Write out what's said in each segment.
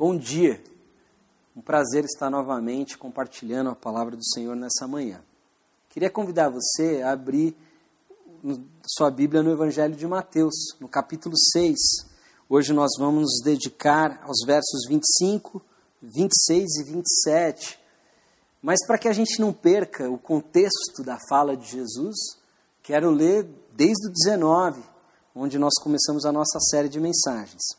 Bom dia. Um prazer estar novamente compartilhando a palavra do Senhor nessa manhã. Queria convidar você a abrir sua Bíblia no Evangelho de Mateus, no capítulo 6. Hoje nós vamos nos dedicar aos versos 25, 26 e 27. Mas para que a gente não perca o contexto da fala de Jesus, quero ler desde o 19, onde nós começamos a nossa série de mensagens.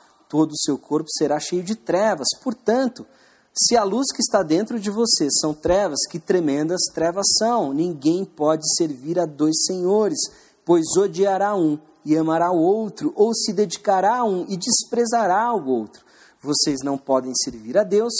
todo o seu corpo será cheio de trevas. Portanto, se a luz que está dentro de você são trevas, que tremendas trevas são. Ninguém pode servir a dois senhores, pois odiará um e amará o outro, ou se dedicará a um e desprezará o outro. Vocês não podem servir a Deus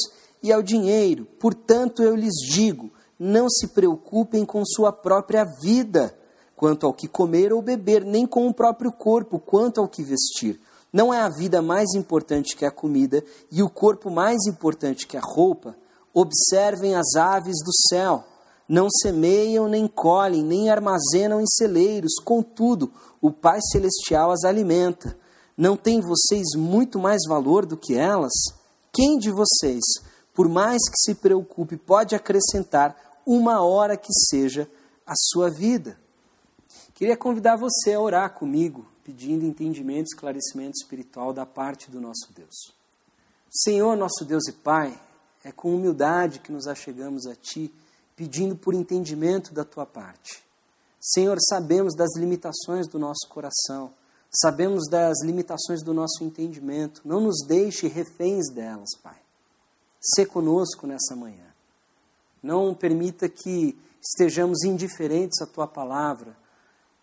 e ao dinheiro. Portanto, eu lhes digo: não se preocupem com sua própria vida, quanto ao que comer ou beber, nem com o próprio corpo, quanto ao que vestir. Não é a vida mais importante que a comida e o corpo mais importante que a roupa? Observem as aves do céu. Não semeiam, nem colhem, nem armazenam em celeiros, contudo, o Pai Celestial as alimenta. Não têm vocês muito mais valor do que elas? Quem de vocês, por mais que se preocupe, pode acrescentar uma hora que seja a sua vida? Queria convidar você a orar comigo pedindo entendimento, esclarecimento espiritual da parte do nosso Deus. Senhor, nosso Deus e Pai, é com humildade que nos achegamos a Ti, pedindo por entendimento da Tua parte. Senhor, sabemos das limitações do nosso coração, sabemos das limitações do nosso entendimento. Não nos deixe reféns delas, Pai. Sê conosco nessa manhã. Não permita que estejamos indiferentes à Tua palavra,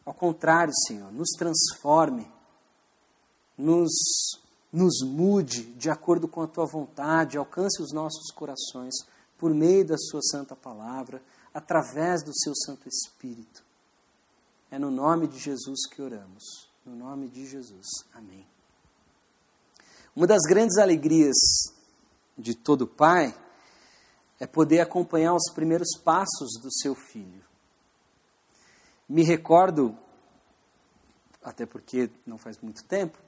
ao contrário, Senhor, nos transforme, nos, nos mude de acordo com a tua vontade, alcance os nossos corações por meio da Sua Santa Palavra, através do Seu Santo Espírito. É no nome de Jesus que oramos. No nome de Jesus. Amém. Uma das grandes alegrias de todo pai é poder acompanhar os primeiros passos do seu filho. Me recordo, até porque não faz muito tempo,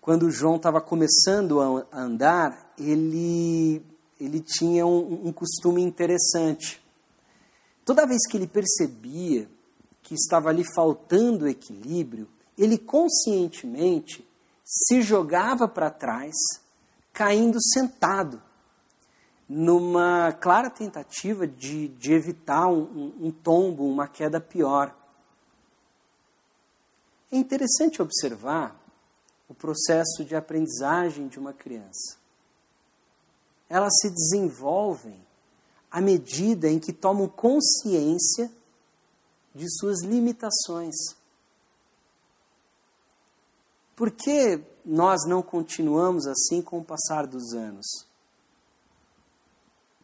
quando João estava começando a andar, ele, ele tinha um, um costume interessante. Toda vez que ele percebia que estava ali faltando equilíbrio, ele conscientemente se jogava para trás, caindo sentado numa clara tentativa de, de evitar um, um tombo, uma queda pior. É interessante observar o processo de aprendizagem de uma criança. Elas se desenvolvem à medida em que tomam consciência de suas limitações. Por que nós não continuamos assim com o passar dos anos?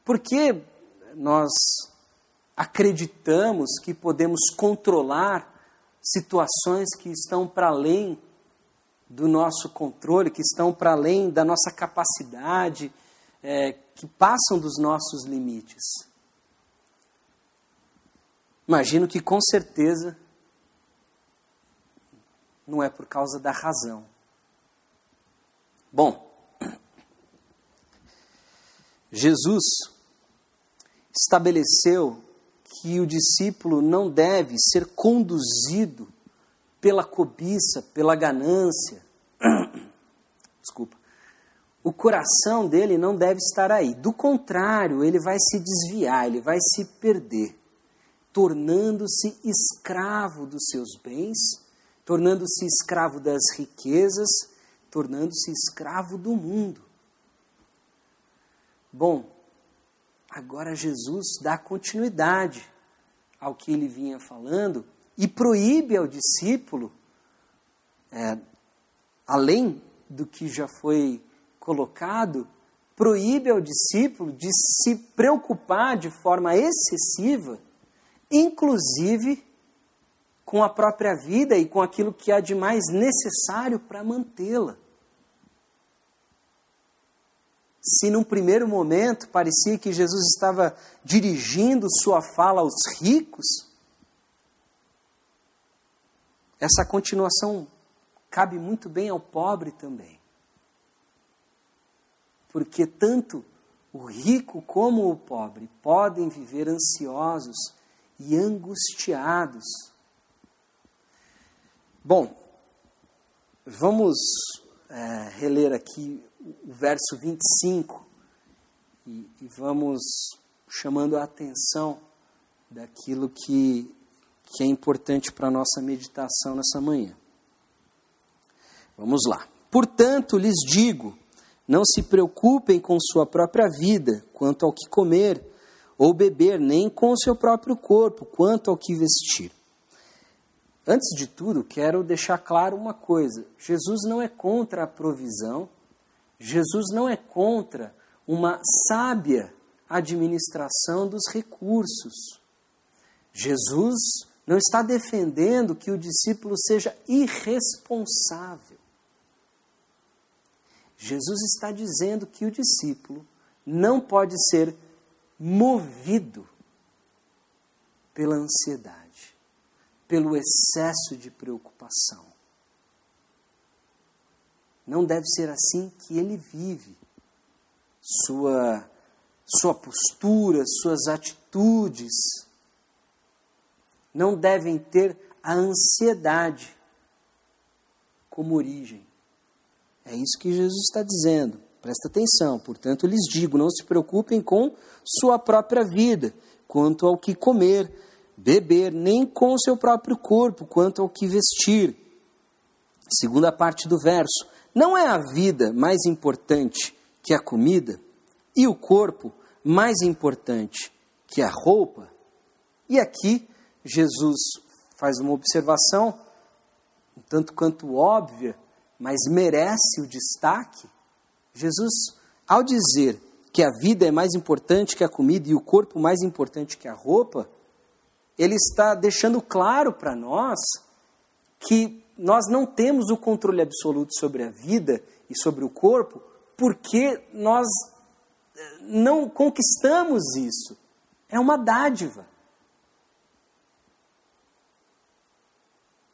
Porque nós acreditamos que podemos controlar situações que estão para além do nosso controle, que estão para além da nossa capacidade, é, que passam dos nossos limites. Imagino que com certeza não é por causa da razão. Bom, Jesus estabeleceu que o discípulo não deve ser conduzido pela cobiça, pela ganância. Desculpa. O coração dele não deve estar aí. Do contrário, ele vai se desviar, ele vai se perder, tornando-se escravo dos seus bens, tornando-se escravo das riquezas, tornando-se escravo do mundo. Bom, Agora Jesus dá continuidade ao que ele vinha falando e proíbe ao discípulo, é, além do que já foi colocado, proíbe ao discípulo de se preocupar de forma excessiva, inclusive com a própria vida e com aquilo que há de mais necessário para mantê-la. Se num primeiro momento parecia que Jesus estava dirigindo sua fala aos ricos, essa continuação cabe muito bem ao pobre também. Porque tanto o rico como o pobre podem viver ansiosos e angustiados. Bom, vamos é, reler aqui o verso 25 e, e vamos chamando a atenção daquilo que, que é importante para a nossa meditação nessa manhã. Vamos lá. Portanto, lhes digo: não se preocupem com sua própria vida, quanto ao que comer ou beber, nem com seu próprio corpo, quanto ao que vestir. Antes de tudo, quero deixar claro uma coisa: Jesus não é contra a provisão, Jesus não é contra uma sábia administração dos recursos. Jesus não está defendendo que o discípulo seja irresponsável. Jesus está dizendo que o discípulo não pode ser movido pela ansiedade, pelo excesso de preocupação. Não deve ser assim que ele vive. Sua, sua postura, suas atitudes não devem ter a ansiedade como origem. É isso que Jesus está dizendo. Presta atenção. Portanto, lhes digo: não se preocupem com sua própria vida, quanto ao que comer, beber, nem com o seu próprio corpo, quanto ao que vestir. Segunda parte do verso: não é a vida mais importante que a comida, e o corpo mais importante que a roupa? E aqui Jesus faz uma observação, um tanto quanto óbvia, mas merece o destaque, Jesus, ao dizer que a vida é mais importante que a comida e o corpo mais importante que a roupa, ele está deixando claro para nós que nós não temos o controle absoluto sobre a vida e sobre o corpo, porque nós eh, não conquistamos isso. É uma dádiva.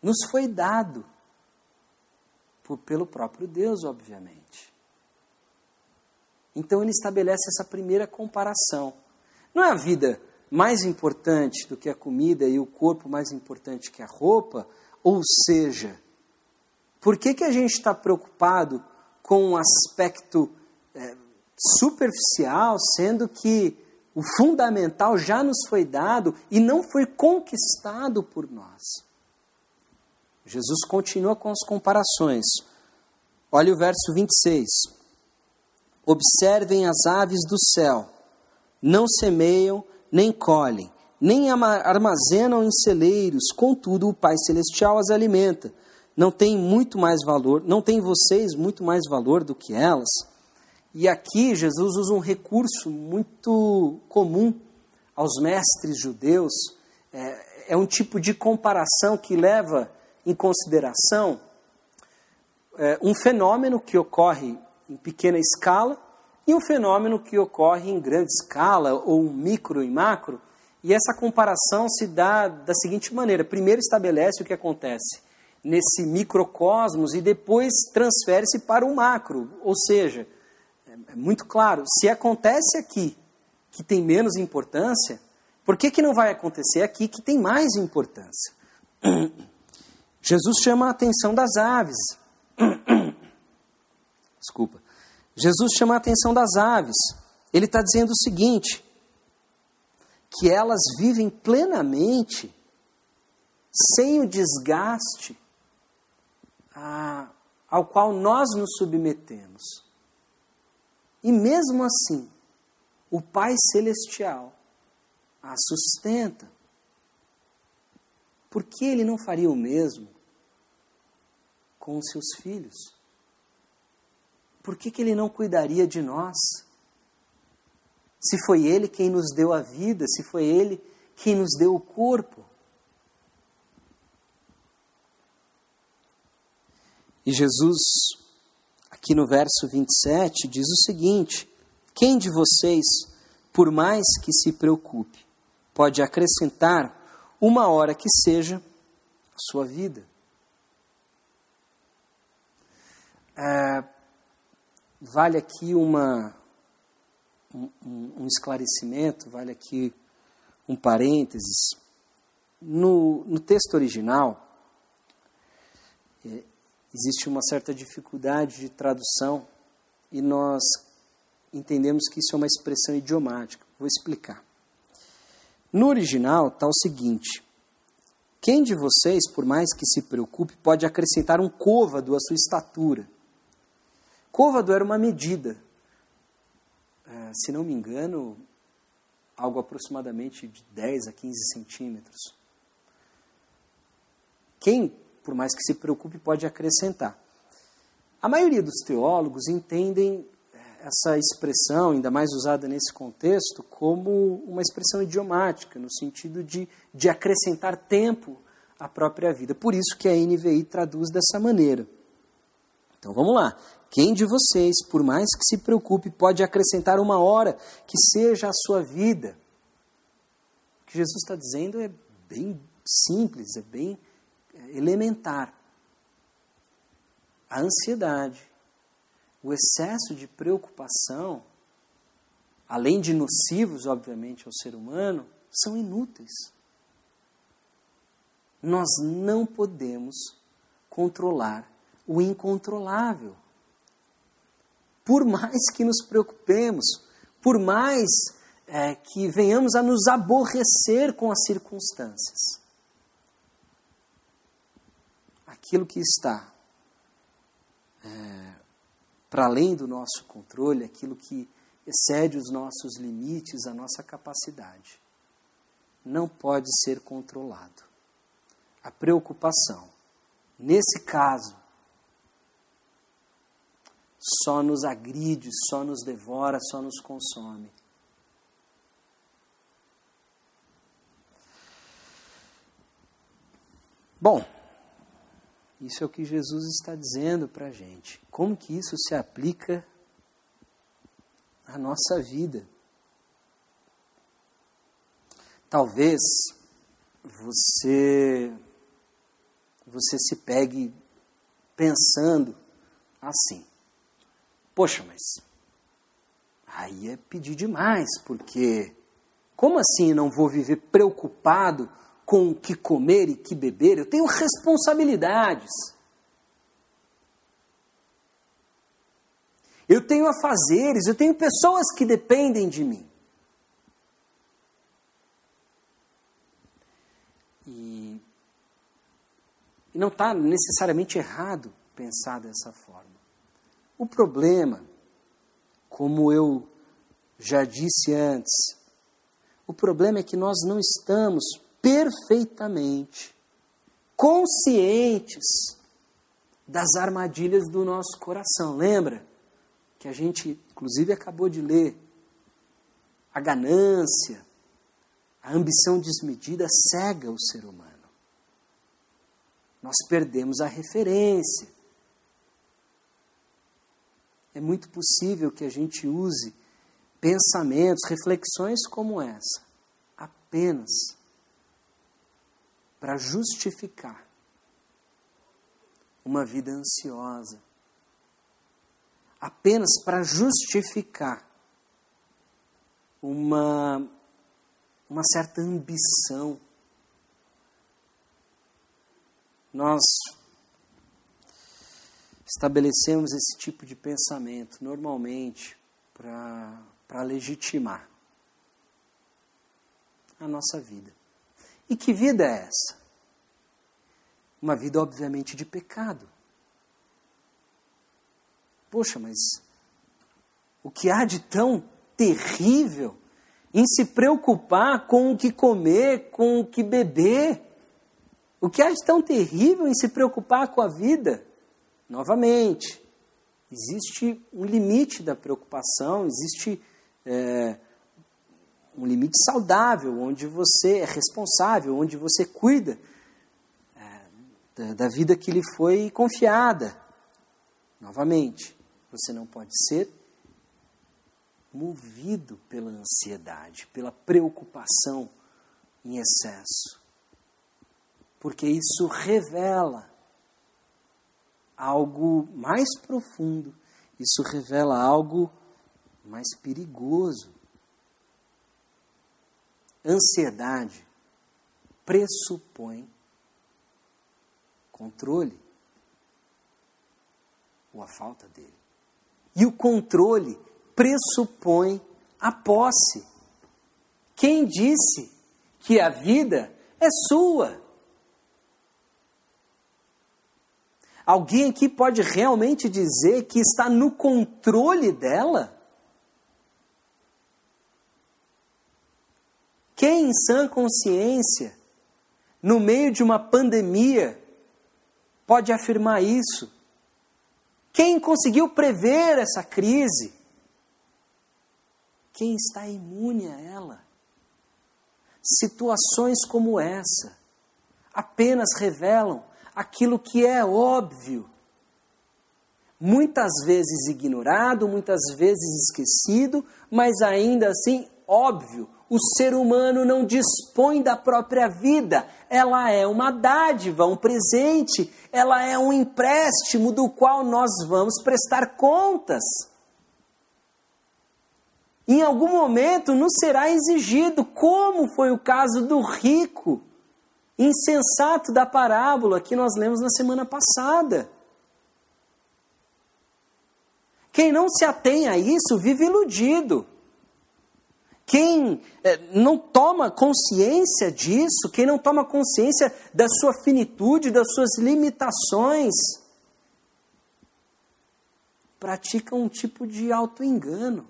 Nos foi dado por, pelo próprio Deus, obviamente. Então ele estabelece essa primeira comparação. Não é a vida mais importante do que a comida e o corpo mais importante que a roupa? Ou seja, por que, que a gente está preocupado com um aspecto é, superficial, sendo que o fundamental já nos foi dado e não foi conquistado por nós? Jesus continua com as comparações. Olha o verso 26. Observem as aves do céu, não semeiam, nem colhem, nem armazenam em celeiros, contudo o Pai celestial as alimenta. Não tem muito mais valor, não tem vocês muito mais valor do que elas? E aqui Jesus usa um recurso muito comum aos mestres judeus, é, é um tipo de comparação que leva em consideração é, um fenômeno que ocorre em pequena escala e um fenômeno que ocorre em grande escala, ou micro e macro. E essa comparação se dá da seguinte maneira: primeiro estabelece o que acontece nesse microcosmos e depois transfere-se para o macro. Ou seja, é muito claro, se acontece aqui que tem menos importância, por que, que não vai acontecer aqui que tem mais importância? Jesus chama a atenção das aves. Desculpa. Jesus chama a atenção das aves. Ele está dizendo o seguinte: que elas vivem plenamente, sem o desgaste a, ao qual nós nos submetemos. E mesmo assim, o Pai Celestial a sustenta. Por que ele não faria o mesmo com os seus filhos? Por que, que ele não cuidaria de nós Se foi Ele quem nos deu a vida, se foi Ele quem nos deu o corpo. E Jesus, aqui no verso 27, diz o seguinte: Quem de vocês, por mais que se preocupe, pode acrescentar uma hora que seja a sua vida? É, vale aqui uma, um, um, esclarecimento, vale aqui um parênteses. No, no texto original, é, existe uma certa dificuldade de tradução e nós entendemos que isso é uma expressão idiomática. Vou explicar. No original está o seguinte: quem de vocês, por mais que se preocupe, pode acrescentar um côvado à sua estatura? Côvado era uma medida, se não me engano, algo aproximadamente de 10 a 15 centímetros. Quem, por mais que se preocupe, pode acrescentar. A maioria dos teólogos entendem é, essa expressão, ainda mais usada nesse contexto, como uma expressão idiomática, no sentido de, de acrescentar tempo à própria vida. Por isso que a NVI traduz dessa maneira. Então vamos lá. Quem de vocês, por mais que se preocupe, pode acrescentar uma hora que seja a sua vida? O que Jesus está dizendo é bem simples, é bem é, elementar. A ansiedade, o excesso de preocupação, além de nocivos, obviamente, ao ser humano, são inúteis. Nós não podemos controlar o incontrolável por mais que nos preocupemos, por mais é, que venhamos a nos aborrecer com as circunstâncias. Aquilo que está é, para além do nosso controle, aquilo que excede os nossos limites, a nossa capacidade, não pode ser controlado. A preocupação, nesse caso, só nos agride, só nos devora, só nos consome. Bom, isso é o que Jesus está dizendo para a gente. Como que isso se aplica à nossa vida? Talvez você você se pegue pensando assim: Poxa, mas aí é pedir demais, porque como assim não vou viver preocupado com o que comer e que beber? Eu tenho responsabilidades. Eu tenho afazeres, eu tenho pessoas que dependem de mim. E, e não está necessariamente errado pensar dessa forma. O problema, como eu já disse antes, o problema é que nós não estamos perfeitamente conscientes das armadilhas do nosso coração. Lembra que a gente, inclusive, acabou de ler? A ganância, a ambição desmedida cega o ser humano. Nós perdemos a referência é muito possível que a gente use pensamentos, reflexões como essa, apenas para justificar uma vida ansiosa, apenas para justificar uma, uma certa ambição. Nós estabelecemos esse tipo de pensamento normalmente para legitimar a nossa vida. E que vida é essa? Uma vida, obviamente, de pecado. Poxa, mas o que há de tão terrível em se preocupar com o que comer, com o que beber? O que há de tão terrível em se preocupar com a vida? Novamente, existe um limite da preocupação, existe é, um limite saudável, onde você é responsável, onde você cuida é, da, da vida que lhe foi confiada. Novamente, você não pode ser movido pela ansiedade, pela preocupação em excesso. Porque isso revela algo mais profundo, isso revela algo mais perigoso. Ansiedade pressupõe controle ou a falta dele. E o controle pressupõe a posse. Quem disse que a vida é sua? Alguém aqui pode realmente dizer que está no controle dela? Quem em sã consciência, no meio de uma pandemia, pode afirmar isso? Quem conseguiu prever essa crise? Quem está imune a ela? Situações como essa apenas revelam aquilo que é óbvio, muitas vezes ignorado, muitas vezes esquecido, mas ainda assim óbvio. O ser humano não dispõe da própria vida, ela é uma dádiva, um presente, ela é um empréstimo do qual nós vamos prestar contas. Em algum momento nos será exigido, como foi o caso do rico insensato da parábola que nós lemos na semana passada. Quem não se atém a isso vive iludido. Quem é, não toma consciência disso, quem não toma consciência da sua finitude, das suas limitações, pratica um tipo de auto-engano.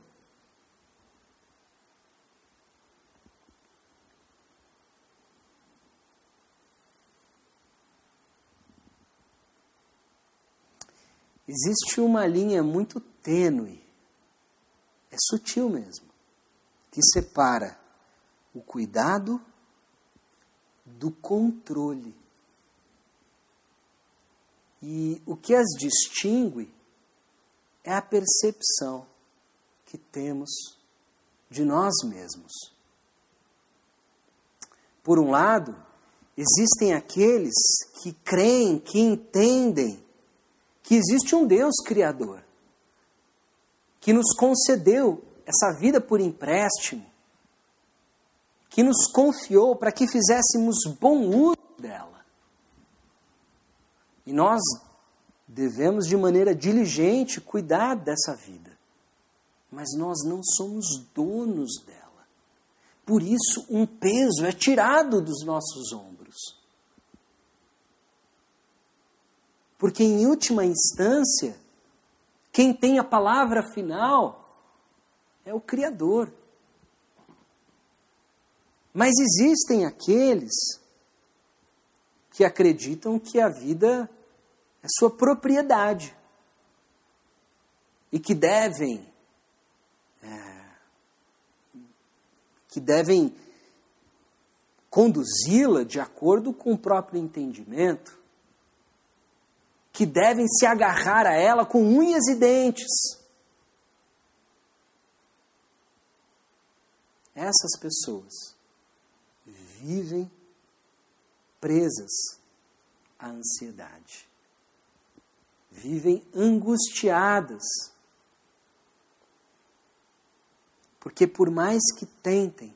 Existe uma linha muito tênue, é sutil mesmo, que separa o cuidado do controle. E o que as distingue é a percepção que temos de nós mesmos. Por um lado, existem aqueles que creem, que entendem que existe um Deus Criador, que nos concedeu essa vida por empréstimo, que nos confiou para que fizéssemos bom uso dela. E nós devemos, de maneira diligente, cuidar dessa vida. Mas nós não somos donos dela. Por isso, um peso é tirado dos nossos ombros. Porque, em última instância, quem tem a palavra final é o Criador. Mas existem aqueles que acreditam que a vida é sua propriedade e que devem é, que devem conduzi-la de acordo com o próprio entendimento que devem se agarrar a ela com unhas e dentes. Essas pessoas vivem presas à ansiedade, vivem angustiadas, porque por mais que tentem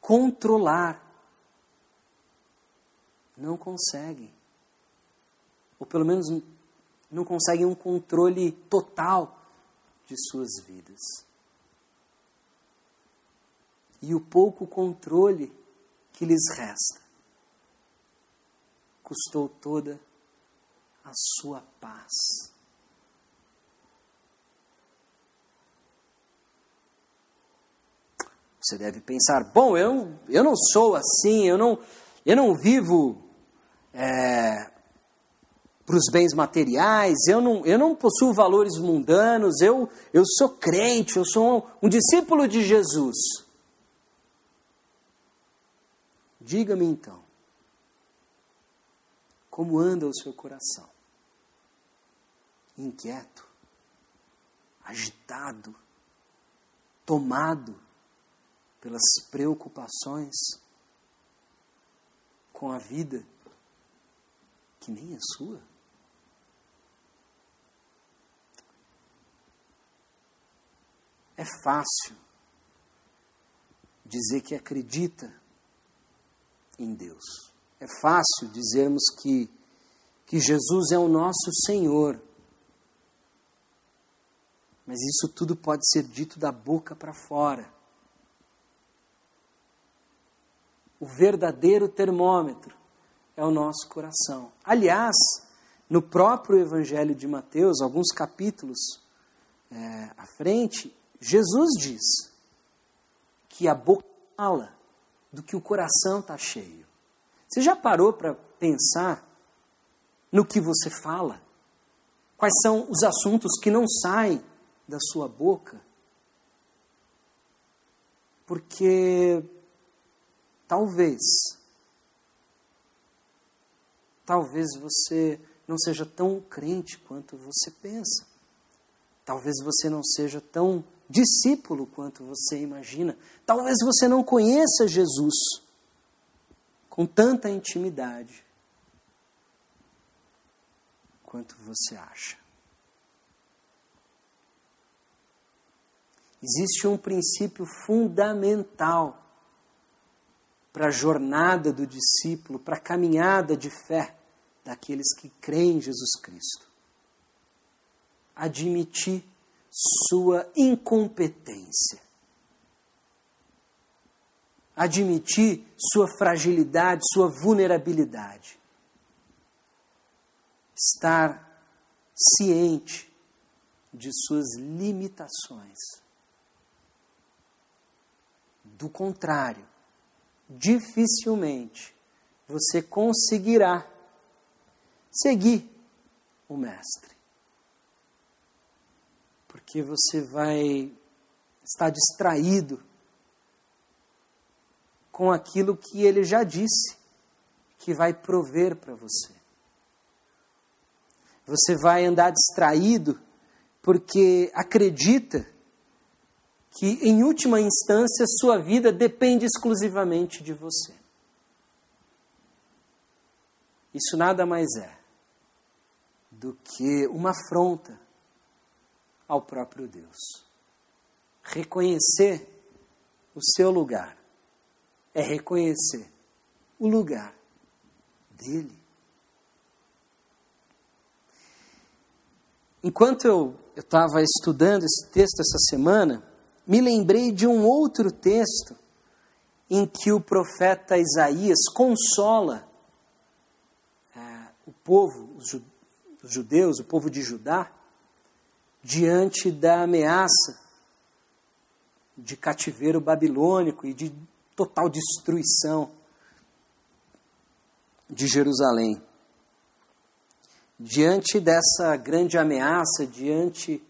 controlar, não conseguem ou pelo menos não conseguem um controle total de suas vidas. E o pouco controle que lhes resta custou toda a sua paz. Você deve pensar, bom, eu, eu não sou assim, eu não, eu não vivo é, para os bens materiais, eu não, eu não possuo valores mundanos, eu, eu sou crente, eu sou um, um discípulo de Jesus. Diga-me então, como anda o seu coração? Inquieto, agitado, tomado pelas preocupações com a vida que nem é sua? É fácil dizer que acredita em Deus. É fácil dizermos que, que Jesus é o nosso Senhor. Mas isso tudo pode ser dito da boca para fora. O verdadeiro termômetro é o nosso coração. Aliás, no próprio Evangelho de Mateus, alguns capítulos é, à frente, Jesus diz que a boca fala do que o coração está cheio. Você já parou para pensar no que você fala? Quais são os assuntos que não saem da sua boca? Porque talvez, talvez você não seja tão crente quanto você pensa. Talvez você não seja tão discípulo quanto você imagina. Talvez você não conheça Jesus com tanta intimidade quanto você acha. Existe um princípio fundamental para a jornada do discípulo, para a caminhada de fé daqueles que creem em Jesus Cristo. Admitir sua incompetência. Admitir sua fragilidade, sua vulnerabilidade. Estar ciente de suas limitações. Do contrário, dificilmente você conseguirá seguir o Mestre porque você vai estar distraído com aquilo que ele já disse que vai prover para você. Você vai andar distraído porque acredita que, em última instância, sua vida depende exclusivamente de você. Isso nada mais é do que uma afronta ao próprio Deus. Reconhecer o seu lugar é reconhecer o lugar dele. Enquanto eu estava estudando esse texto essa semana, me lembrei de um outro texto em que o profeta Isaías consola é, o povo, os judeus, o povo de Judá, diante da ameaça de cativeiro babilônico e de total destruição de Jerusalém. Diante dessa grande ameaça, diante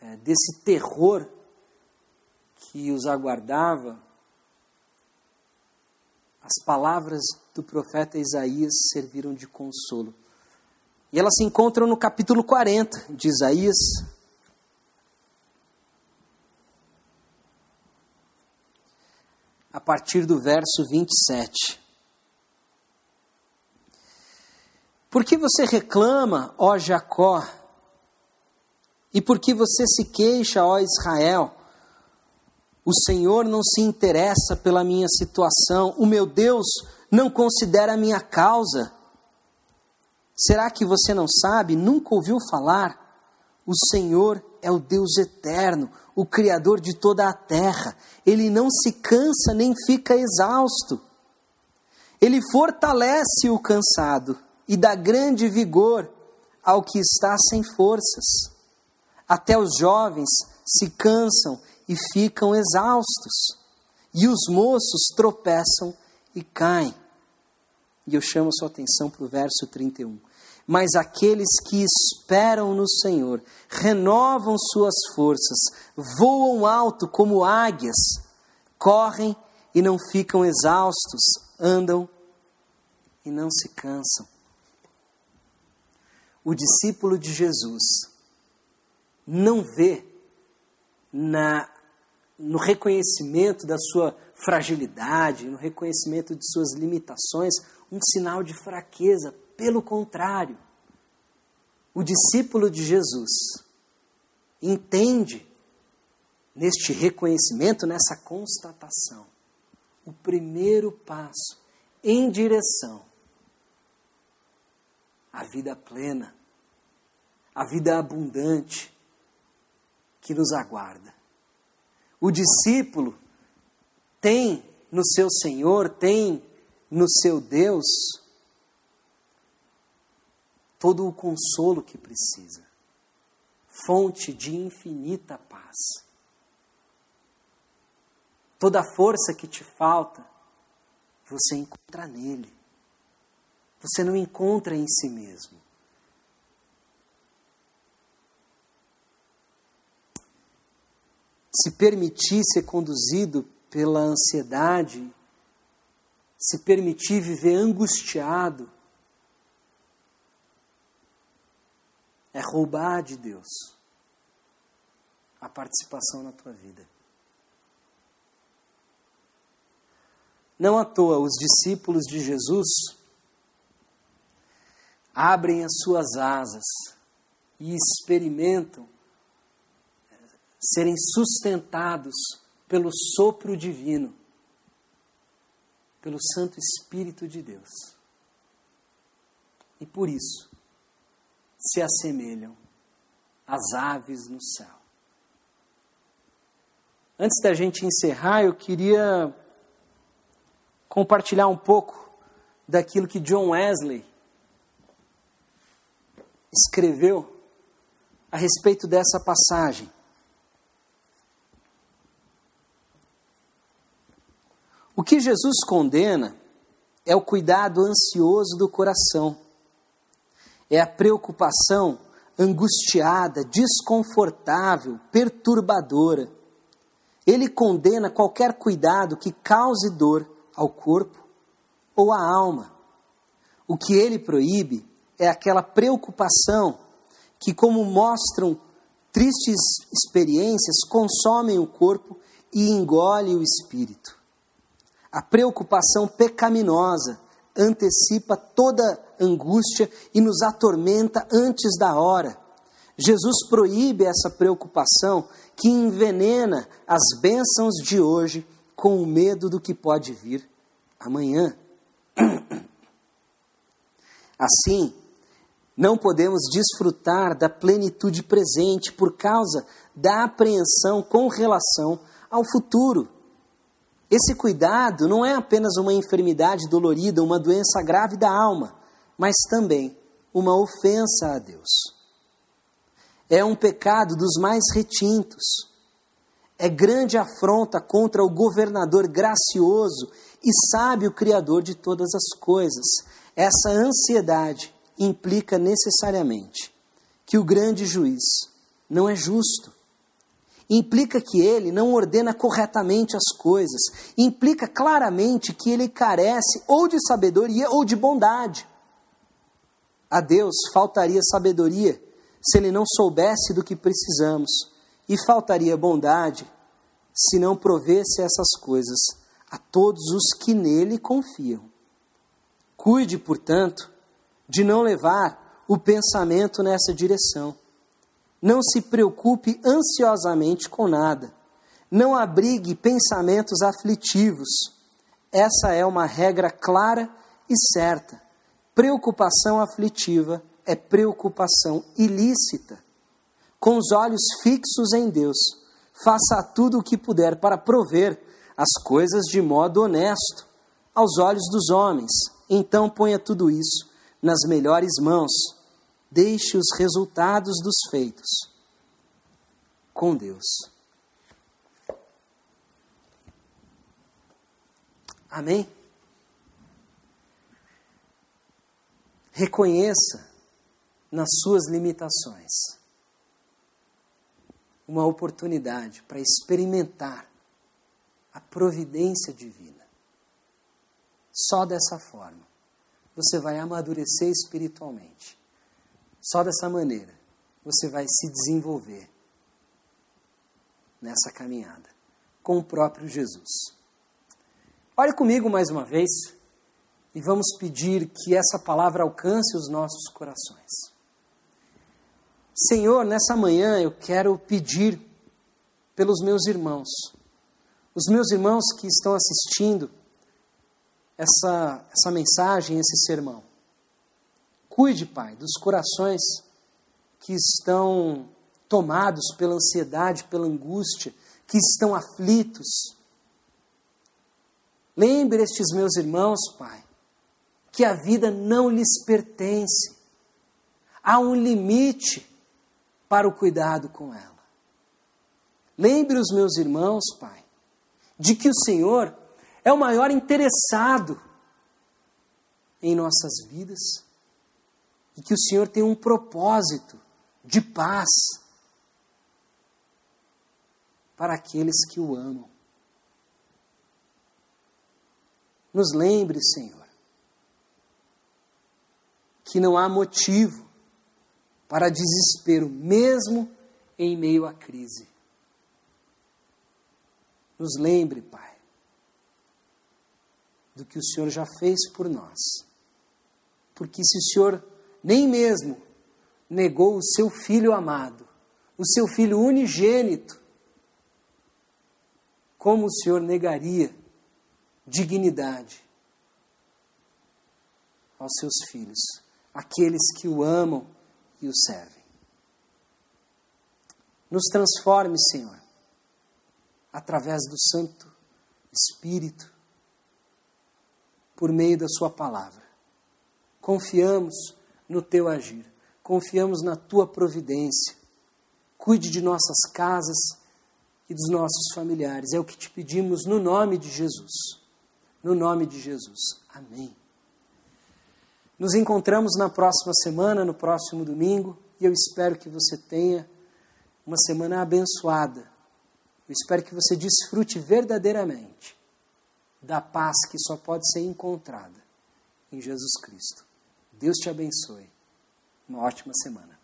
é, desse terror que os aguardava, as palavras do profeta Isaías serviram de consolo. E elas se encontram no capítulo 40 de Isaías. A partir do verso 27. Por que você reclama, ó Jacó? E por que você se queixa, ó Israel? O Senhor não se interessa pela minha situação, o meu Deus não considera a minha causa. Será que você não sabe, nunca ouviu falar? O Senhor é o Deus eterno, o Criador de toda a terra. Ele não se cansa nem fica exausto. Ele fortalece o cansado e dá grande vigor ao que está sem forças. Até os jovens se cansam e ficam exaustos, e os moços tropeçam e caem. E eu chamo a sua atenção para o verso 31 mas aqueles que esperam no Senhor renovam suas forças, voam alto como águias, correm e não ficam exaustos, andam e não se cansam. O discípulo de Jesus não vê na, no reconhecimento da sua fragilidade, no reconhecimento de suas limitações, um sinal de fraqueza. Pelo contrário, o discípulo de Jesus entende neste reconhecimento, nessa constatação, o primeiro passo em direção à vida plena, à vida abundante que nos aguarda. O discípulo tem no seu Senhor, tem no seu Deus todo o consolo que precisa, fonte de infinita paz. Toda a força que te falta, você encontra nele. Você não encontra em si mesmo. Se permitir ser conduzido pela ansiedade, se permitir viver angustiado, é roubar de Deus a participação na tua vida. Não à toa, os discípulos de Jesus abrem as suas asas e experimentam serem sustentados pelo sopro divino, pelo Santo Espírito de Deus. E por isso se assemelham às aves no céu. Antes da gente encerrar, eu queria compartilhar um pouco daquilo que John Wesley escreveu a respeito dessa passagem. O que Jesus condena é o cuidado ansioso do coração, é a preocupação angustiada, desconfortável, perturbadora. Ele condena qualquer cuidado que cause dor ao corpo ou à alma. O que ele proíbe é aquela preocupação que, como mostram tristes experiências, consomem o corpo e engole o espírito. A preocupação pecaminosa antecipa toda angústia e nos atormenta antes da hora. Jesus proíbe essa preocupação que envenena as bênçãos de hoje com o medo do que pode vir amanhã. Assim, não podemos desfrutar da plenitude presente por causa da apreensão com relação ao futuro. Esse cuidado não é apenas uma enfermidade dolorida, uma doença grave da alma, mas também uma ofensa a Deus. É um pecado dos mais retintos é grande afronta contra o governador gracioso e sábio Criador de todas as coisas. Essa ansiedade implica necessariamente que o grande juiz não é justo. Implica que ele não ordena corretamente as coisas. Implica claramente que ele carece ou de sabedoria ou de bondade. A Deus faltaria sabedoria se ele não soubesse do que precisamos e faltaria bondade se não provesse essas coisas a todos os que nele confiam. Cuide, portanto, de não levar o pensamento nessa direção. Não se preocupe ansiosamente com nada. Não abrigue pensamentos aflitivos. Essa é uma regra clara e certa. Preocupação aflitiva é preocupação ilícita com os olhos fixos em Deus, faça tudo o que puder para prover as coisas de modo honesto aos olhos dos homens. Então ponha tudo isso nas melhores mãos. Deixe os resultados dos feitos com Deus. Amém? Reconheça nas suas limitações uma oportunidade para experimentar a providência divina. Só dessa forma você vai amadurecer espiritualmente. Só dessa maneira você vai se desenvolver nessa caminhada com o próprio Jesus. Olhe comigo mais uma vez e vamos pedir que essa palavra alcance os nossos corações. Senhor, nessa manhã eu quero pedir pelos meus irmãos, os meus irmãos que estão assistindo essa, essa mensagem, esse sermão. Cuide, Pai, dos corações que estão tomados pela ansiedade, pela angústia, que estão aflitos. Lembre estes meus irmãos, Pai, que a vida não lhes pertence. Há um limite para o cuidado com ela. Lembre os meus irmãos, Pai, de que o Senhor é o maior interessado em nossas vidas e que o Senhor tem um propósito de paz para aqueles que o amam. Nos lembre, Senhor, que não há motivo para desespero, mesmo em meio à crise. Nos lembre, Pai, do que o Senhor já fez por nós. Porque se o Senhor nem mesmo negou o seu filho amado, o seu filho unigênito, como o Senhor negaria dignidade aos seus filhos, aqueles que o amam e o servem? Nos transforme, Senhor, através do Santo Espírito, por meio da Sua palavra. Confiamos no Teu agir, confiamos na Tua providência. Cuide de nossas casas e dos nossos familiares. É o que te pedimos no nome de Jesus. No nome de Jesus. Amém. Nos encontramos na próxima semana, no próximo domingo, e eu espero que você tenha uma semana abençoada. Eu espero que você desfrute verdadeiramente da paz que só pode ser encontrada em Jesus Cristo. Deus te abençoe. Uma ótima semana.